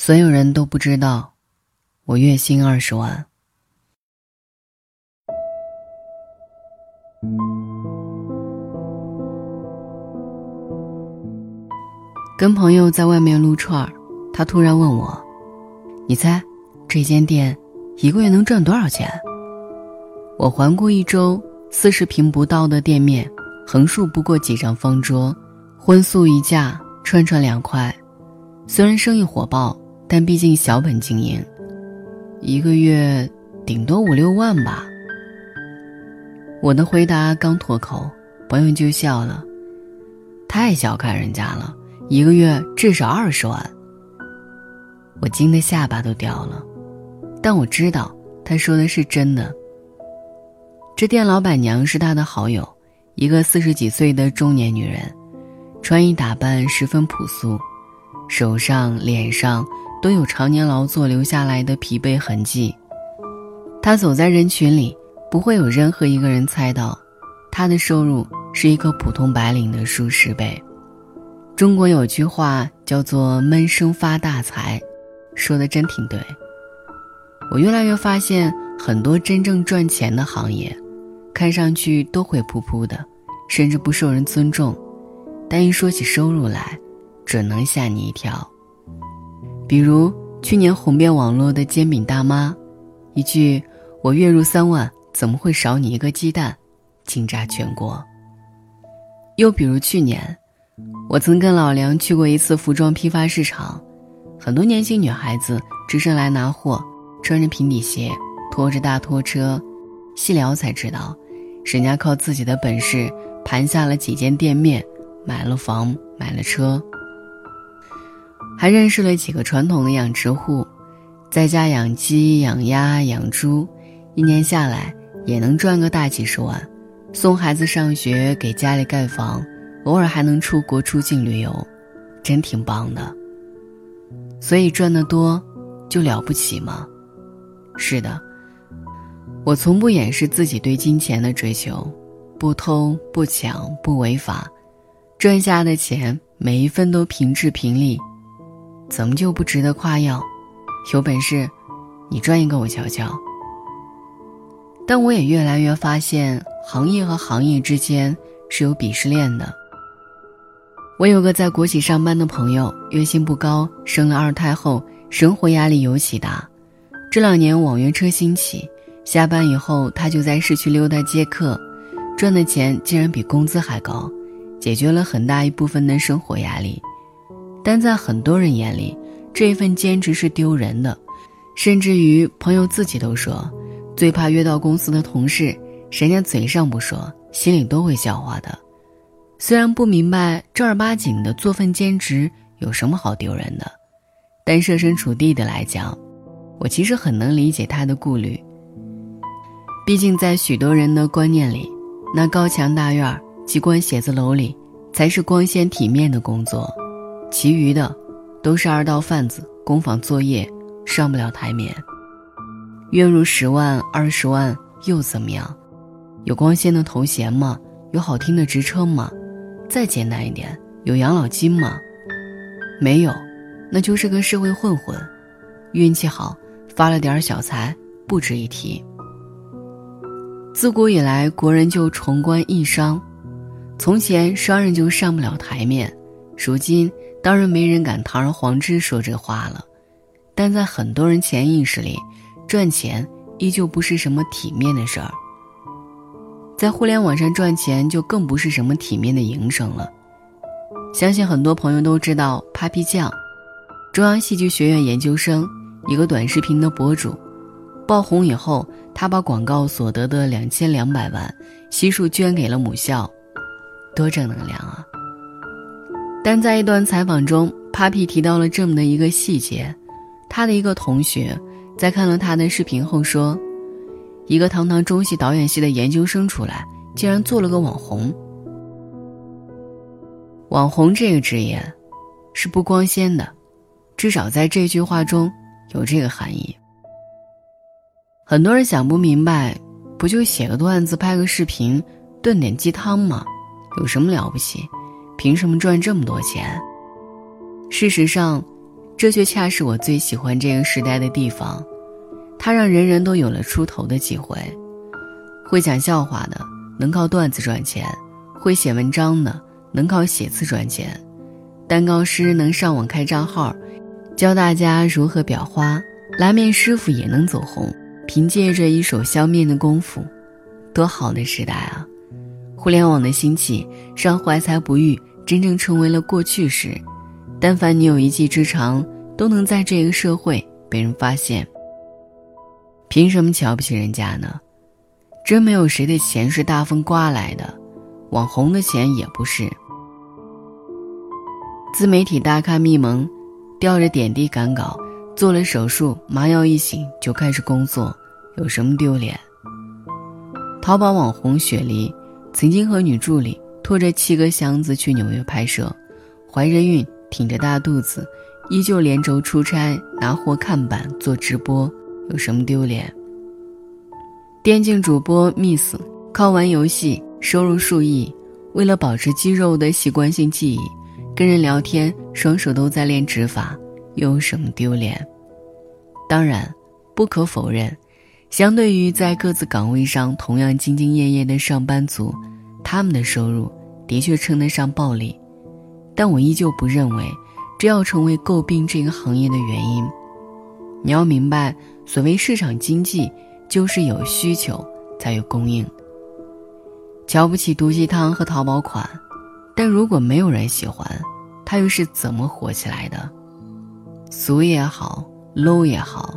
所有人都不知道，我月薪二十万。跟朋友在外面撸串儿，他突然问我：“你猜，这间店一个月能赚多少钱？”我环顾一周，四十平不到的店面，横竖不过几张方桌，荤素一架，串串两块。虽然生意火爆。但毕竟小本经营，一个月顶多五六万吧。我的回答刚脱口，朋友就笑了，太小看人家了，一个月至少二十万。我惊得下巴都掉了，但我知道他说的是真的。这店老板娘是他的好友，一个四十几岁的中年女人，穿衣打扮十分朴素，手上、脸上。都有常年劳作留下来的疲惫痕迹。他走在人群里，不会有任何一个人猜到，他的收入是一个普通白领的数十倍。中国有句话叫做“闷声发大财”，说的真挺对。我越来越发现，很多真正赚钱的行业，看上去都会扑扑的，甚至不受人尊重，但一说起收入来，准能吓你一跳。比如去年红遍网络的煎饼大妈，一句“我月入三万，怎么会少你一个鸡蛋”，惊炸全国。又比如去年，我曾跟老梁去过一次服装批发市场，很多年轻女孩子只身来拿货，穿着平底鞋，拖着大拖车，细聊才知道，人家靠自己的本事盘下了几间店面，买了房，买了车。还认识了几个传统的养殖户，在家养鸡、养鸭、养猪，一年下来也能赚个大几十万，送孩子上学，给家里盖房，偶尔还能出国出境旅游，真挺棒的。所以赚得多，就了不起吗？是的，我从不掩饰自己对金钱的追求，不偷不抢不违法，赚下的钱每一分都平质平利。怎么就不值得夸耀？有本事，你赚一个我瞧瞧。但我也越来越发现，行业和行业之间是有鄙视链的。我有个在国企上班的朋友，月薪不高，生了二胎后，生活压力尤其大。这两年网约车兴起，下班以后他就在市区溜达接客，赚的钱竟然比工资还高，解决了很大一部分的生活压力。但在很多人眼里，这份兼职是丢人的，甚至于朋友自己都说，最怕约到公司的同事，人家嘴上不说，心里都会笑话的。虽然不明白正儿八经的做份兼职有什么好丢人的，但设身处地的来讲，我其实很能理解他的顾虑。毕竟在许多人的观念里，那高墙大院、机关写字楼里，才是光鲜体面的工作。其余的，都是二道贩子、工坊作业，上不了台面。月入十万、二十万又怎么样？有光鲜的头衔吗？有好听的职称吗？再简单一点，有养老金吗？没有，那就是个社会混混。运气好，发了点小财，不值一提。自古以来，国人就崇官抑商，从前商人就上不了台面，如今。当然没人敢堂而皇之说这话了，但在很多人潜意识里，赚钱依旧不是什么体面的事儿。在互联网上赚钱就更不是什么体面的营生了。相信很多朋友都知道 Papi 酱，中央戏剧学院研究生，一个短视频的博主，爆红以后，他把广告所得的两千两百万悉数捐给了母校，多正能量啊！但在一段采访中，Papi 提到了这么的一个细节：他的一个同学在看了他的视频后说，一个堂堂中戏导演系的研究生出来，竟然做了个网红。网红这个职业是不光鲜的，至少在这句话中有这个含义。很多人想不明白，不就写个段子、拍个视频、炖点鸡汤吗？有什么了不起？凭什么赚这么多钱？事实上，这却恰是我最喜欢这个时代的地方，它让人人都有了出头的机会。会讲笑话的能靠段子赚钱，会写文章的能靠写字赚钱，蛋糕师能上网开账号，教大家如何裱花，拉面师傅也能走红，凭借着一手削面的功夫，多好的时代啊！互联网的兴起，让怀才不遇真正成为了过去时。但凡你有一技之长，都能在这个社会被人发现。凭什么瞧不起人家呢？真没有谁的钱是大风刮来的，网红的钱也不是。自媒体大咖蜜萌，吊着点滴赶稿，做了手术，麻药一醒就开始工作，有什么丢脸？淘宝网红雪梨。曾经和女助理拖着七个箱子去纽约拍摄，怀着孕，挺着大肚子，依旧连轴出差，拿货看板做直播，有什么丢脸？电竞主播 Miss 靠玩游戏收入数亿，为了保持肌肉的习惯性记忆，跟人聊天双手都在练指法，有什么丢脸？当然，不可否认。相对于在各自岗位上同样兢兢业业的上班族，他们的收入的确称得上暴利，但我依旧不认为这要成为诟病这个行业的原因。你要明白，所谓市场经济，就是有需求才有供应。瞧不起毒鸡汤和淘宝款，但如果没有人喜欢，它又是怎么火起来的？俗也好，low 也好。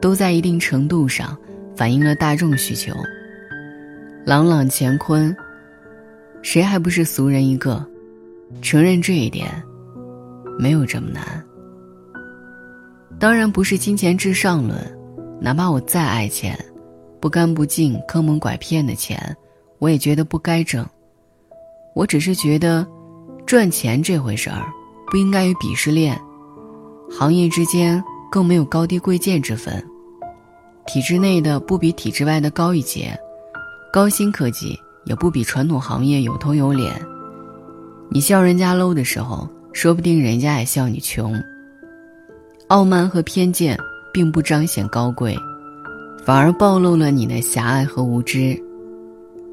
都在一定程度上反映了大众需求。朗朗乾坤，谁还不是俗人一个？承认这一点，没有这么难。当然不是金钱至上论，哪怕我再爱钱，不干不净、坑蒙拐骗的钱，我也觉得不该挣。我只是觉得，赚钱这回事儿，不应该与鄙视链、行业之间。更没有高低贵贱之分，体制内的不比体制外的高一截，高薪科技也不比传统行业有头有脸。你笑人家 low 的时候，说不定人家也笑你穷。傲慢和偏见并不彰显高贵，反而暴露了你的狭隘和无知，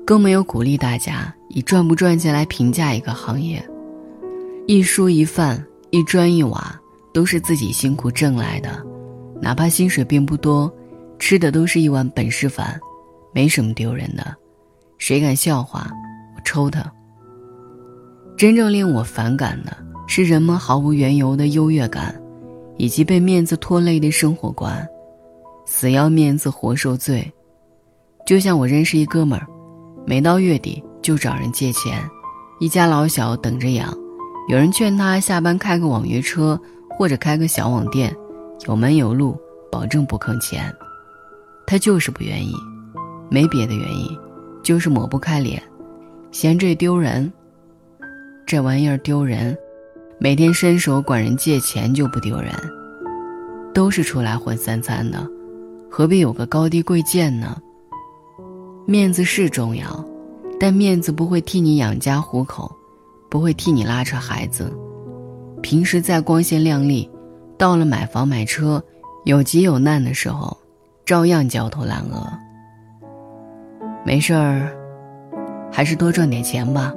更没有鼓励大家以赚不赚钱来评价一个行业。一蔬一饭，一砖一瓦。都是自己辛苦挣来的，哪怕薪水并不多，吃的都是一碗本事饭，没什么丢人的。谁敢笑话，我抽他。真正令我反感的是人们毫无缘由的优越感，以及被面子拖累的生活观，死要面子活受罪。就像我认识一哥们儿，每到月底就找人借钱，一家老小等着养，有人劝他下班开个网约车。或者开个小网店，有门有路，保证不坑钱。他就是不愿意，没别的原因，就是抹不开脸，嫌这丢人。这玩意儿丢人，每天伸手管人借钱就不丢人。都是出来混三餐的，何必有个高低贵贱呢？面子是重要，但面子不会替你养家糊口，不会替你拉扯孩子。平时再光鲜亮丽，到了买房买车、有急有难的时候，照样焦头烂额。没事儿，还是多赚点钱吧。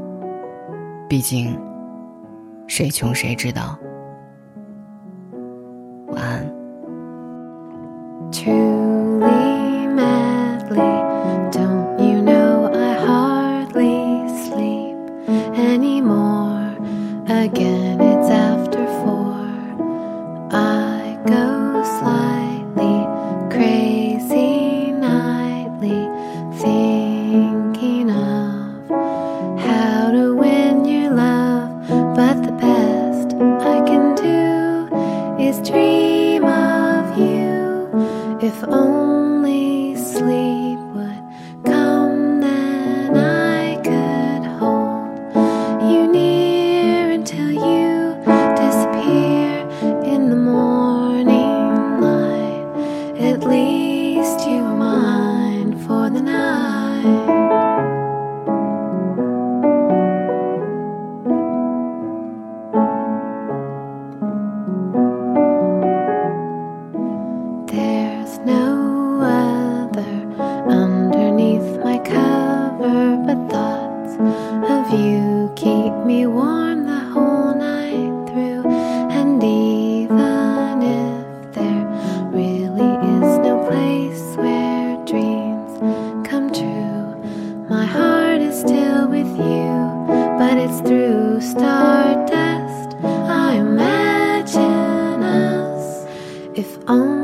毕竟，谁穷谁知道。晚安。love. you keep me warm the whole night through, and even if there really is no place where dreams come true, my heart is still with you, but it's through stardust. I imagine us if only.